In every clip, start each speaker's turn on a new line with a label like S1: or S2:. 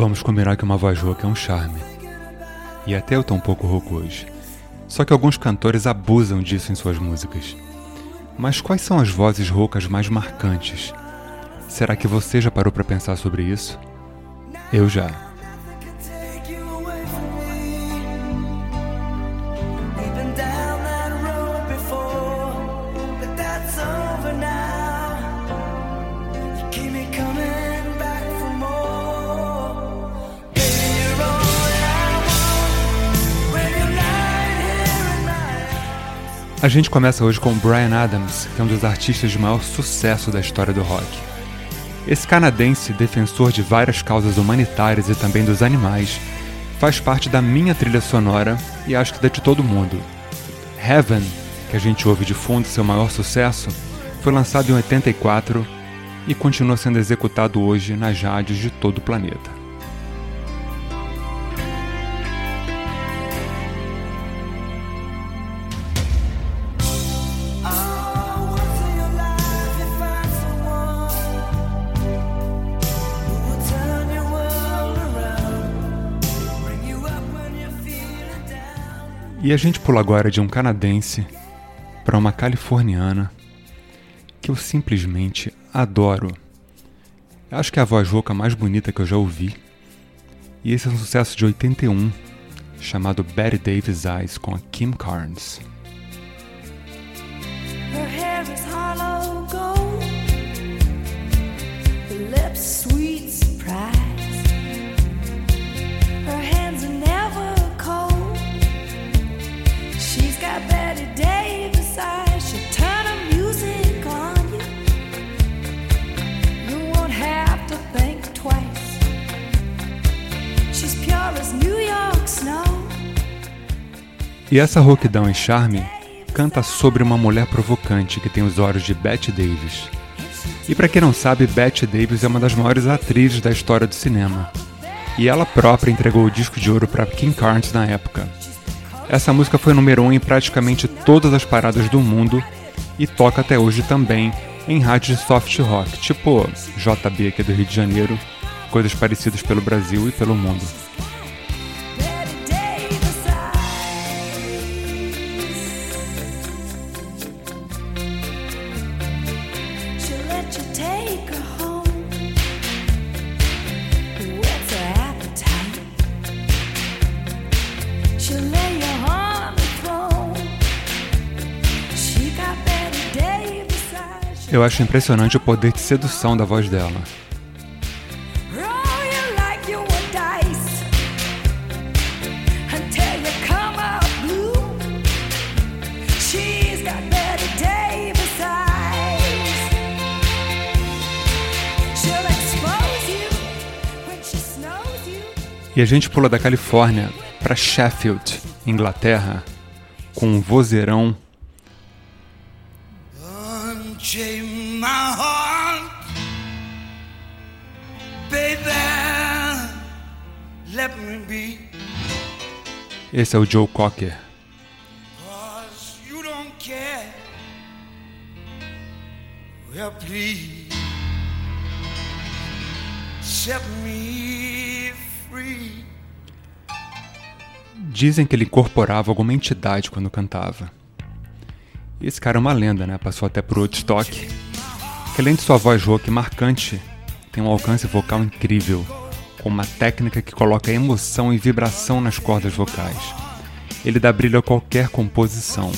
S1: Vamos combinar que uma voz rouca é um charme. E até eu tô um pouco rouco hoje. Só que alguns cantores abusam disso em suas músicas. Mas quais são as vozes roucas mais marcantes? Será que você já parou para pensar sobre isso? Eu já. A gente começa hoje com Brian Adams, que é um dos artistas de maior sucesso da história do rock. Esse canadense, defensor de várias causas humanitárias e também dos animais, faz parte da minha trilha sonora e acho que da de todo mundo. Heaven, que a gente ouve de fundo, seu maior sucesso, foi lançado em 84 e continua sendo executado hoje nas rádios de todo o planeta. E a gente pula agora de um canadense para uma californiana que eu simplesmente adoro. Eu acho que é a voz rouca mais bonita que eu já ouvi. E esse é um sucesso de 81, chamado Betty Davis Eyes com a Kim Carnes. Her hair is hollow E essa rouquidão e charme canta sobre uma mulher provocante que tem os olhos de Bette Davis. E para quem não sabe, Bette Davis é uma das maiores atrizes da história do cinema. E ela própria entregou o disco de ouro para Kim Carnes na época. Essa música foi número 1 um em praticamente todas as paradas do mundo e toca até hoje também em rádios de soft rock, tipo JB aqui do Rio de Janeiro, coisas parecidas pelo Brasil e pelo mundo. Eu acho impressionante o poder de sedução da voz dela. E a gente pula da Califórnia para Sheffield, Inglaterra, com um vozeirão my heart, baby, let me be. Esse é o Joe Cocker. You don't care. Well, please set me free. Dizem que ele incorporava alguma entidade quando cantava. esse cara é uma lenda, né? Passou até por Woodstock que além de sua voz rock marcante, tem um alcance vocal incrível, com uma técnica que coloca emoção e vibração nas cordas vocais. Ele dá brilho a qualquer composição.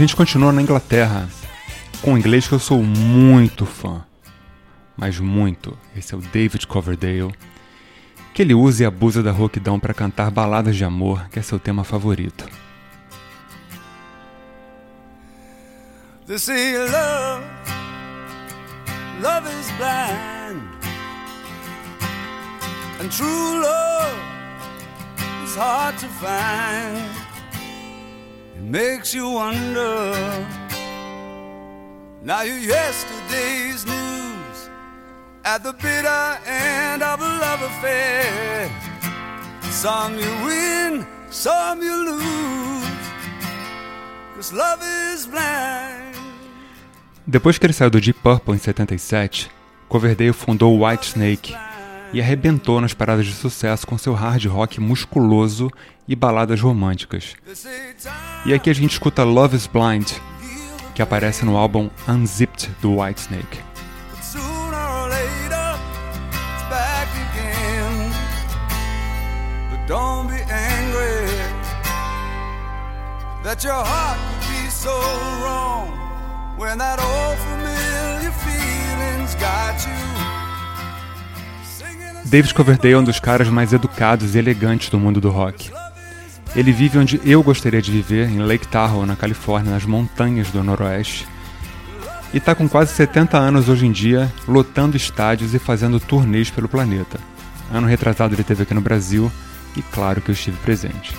S1: Gente continua na Inglaterra, com um inglês que eu sou muito fã. Mas muito. Esse é o David Coverdale. Que ele usa e abusa da rouquidão para cantar baladas de amor, que é seu tema favorito. They say love, love is blind, and true love is hard to find. Makes you wonder Now you're yesterday's news at the bitter end of a love affair. Some you win, some you lose. Cause love is blind. Depois que ele saiu do Deep Purple em 77, Coverdale fundou White Snake e arrebentou nas paradas de sucesso com seu hard rock musculoso e baladas românticas. E aqui a gente escuta Love is Blind, que aparece no álbum Unzipped do Whitesnake. Don't be angry that your heart could be so wrong when that David Coverdale é um dos caras mais educados e elegantes do mundo do rock. Ele vive onde eu gostaria de viver, em Lake Tahoe, na Califórnia, nas montanhas do Noroeste. E está com quase 70 anos hoje em dia, lotando estádios e fazendo turnês pelo planeta. Ano retrasado ele esteve aqui no Brasil e claro que eu estive presente.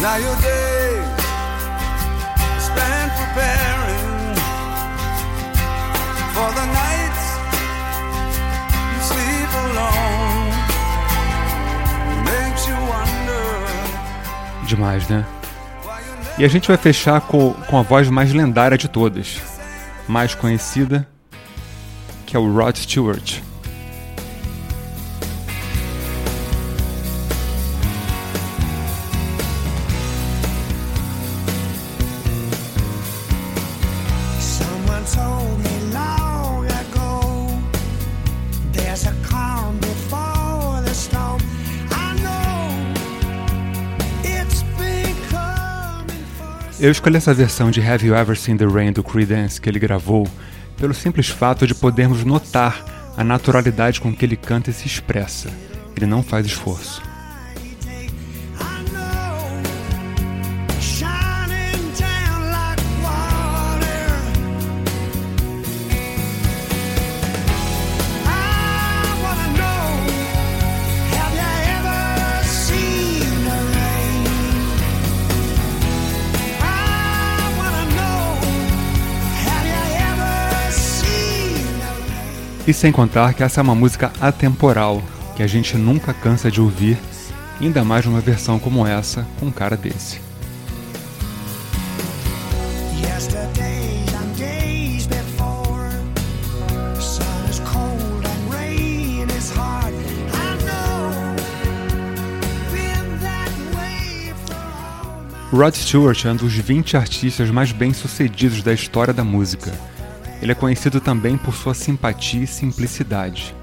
S1: Now preparing for the nights you sleep alone. Makes you wonder. Demais, né? E a gente vai fechar com, com a voz mais lendária de todas, mais conhecida, que é o Rod Stewart. Eu escolhi essa versão de Have You Ever Seen the Rain do Creedence que ele gravou pelo simples fato de podermos notar a naturalidade com que ele canta e se expressa. Ele não faz esforço. E sem contar que essa é uma música atemporal, que a gente nunca cansa de ouvir, ainda mais numa versão como essa, com um cara desse. Rod Stewart é um dos 20 artistas mais bem-sucedidos da história da música ele é conhecido também por sua simpatia e simplicidade.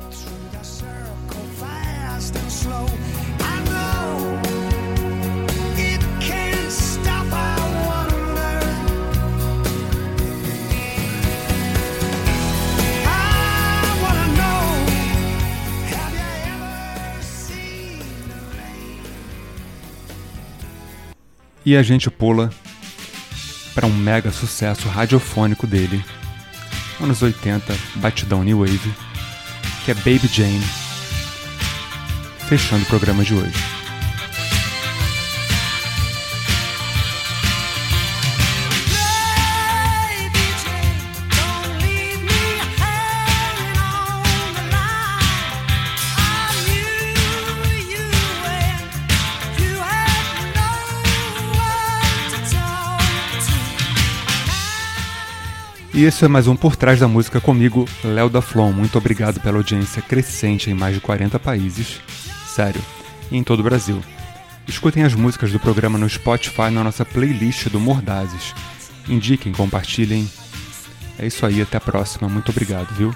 S1: E a gente pula para um mega sucesso radiofônico dele, anos 80, batidão New Wave, que é Baby Jane, fechando o programa de hoje. E esse é mais um Por Trás da Música comigo, Léo da Flon. Muito obrigado pela audiência crescente em mais de 40 países. Sério, e em todo o Brasil. Escutem as músicas do programa no Spotify na nossa playlist do Mordazes. Indiquem, compartilhem. É isso aí, até a próxima. Muito obrigado, viu?